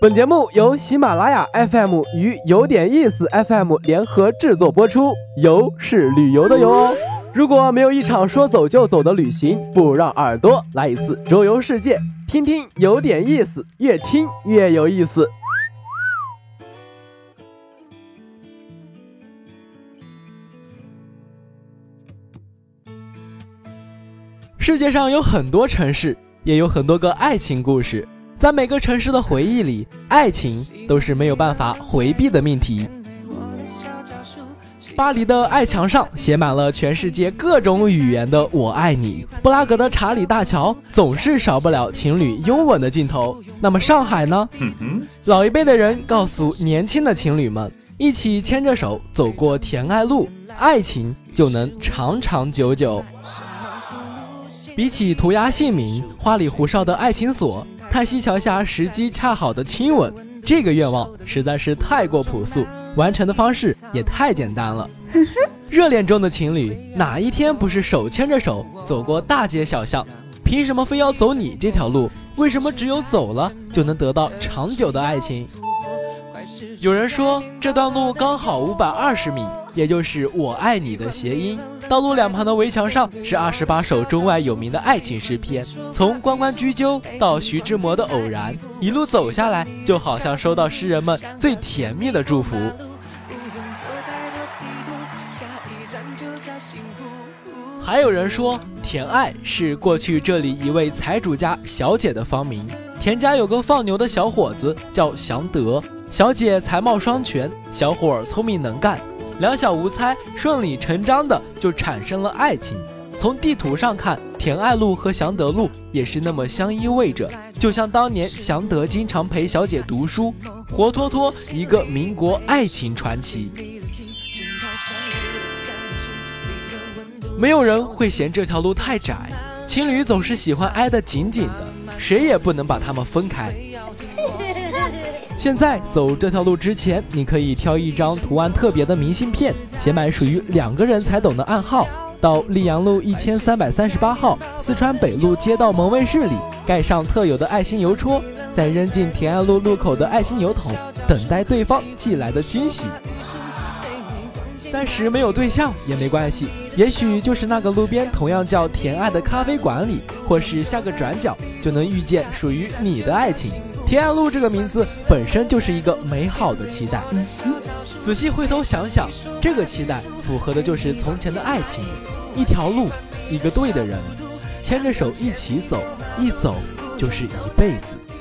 本节目由喜马拉雅 FM 与有点意思 FM 联合制作播出，游是旅游的游哦。如果没有一场说走就走的旅行，不如让耳朵来一次周游世界，听听有点意思，越听越有意思。世界上有很多城市，也有很多个爱情故事。在每个城市的回忆里，爱情都是没有办法回避的命题。巴黎的爱墙上写满了全世界各种语言的“我爱你”。布拉格的查理大桥总是少不了情侣拥吻的镜头。那么上海呢？老一辈的人告诉年轻的情侣们，一起牵着手走过甜爱路，爱情就能长长久久。比起涂鸦姓名、花里胡哨的爱情锁、叹息桥下时机恰好的亲吻，这个愿望实在是太过朴素，完成的方式也太简单了。热恋中的情侣哪一天不是手牵着手走过大街小巷？凭什么非要走你这条路？为什么只有走了就能得到长久的爱情？有人说这段路刚好五百二十米，也就是“我爱你”的谐音。道路两旁的围墙上是二十八首中外有名的爱情诗篇，从关关雎鸠到徐志摩的偶然，一路走下来，就好像收到诗人们最甜蜜的祝福。还有人说，田爱是过去这里一位财主家小姐的芳名。田家有个放牛的小伙子叫祥德。小姐才貌双全，小伙聪明能干，两小无猜，顺理成章的就产生了爱情。从地图上看，田爱路和祥德路也是那么相依偎着，就像当年祥德经常陪小姐读书，活脱脱一个民国爱情传奇。没有人会嫌这条路太窄，情侣总是喜欢挨得紧紧的，谁也不能把他们分开。现在走这条路之前，你可以挑一张图案特别的明信片，写满属于两个人才懂的暗号，到溧阳路一千三百三十八号四川北路街道门卫室里盖上特有的爱心邮戳，再扔进田爱路路口的爱心邮筒，等待对方寄来的惊喜。暂时没有对象也没关系，也许就是那个路边同样叫甜爱的咖啡馆里，或是下个转角，就能遇见属于你的爱情。田爱路这个名字本身就是一个美好的期待。仔细回头想想，这个期待符合的就是从前的爱情，一条路，一个对的人，牵着手一起走，一走就是一辈子。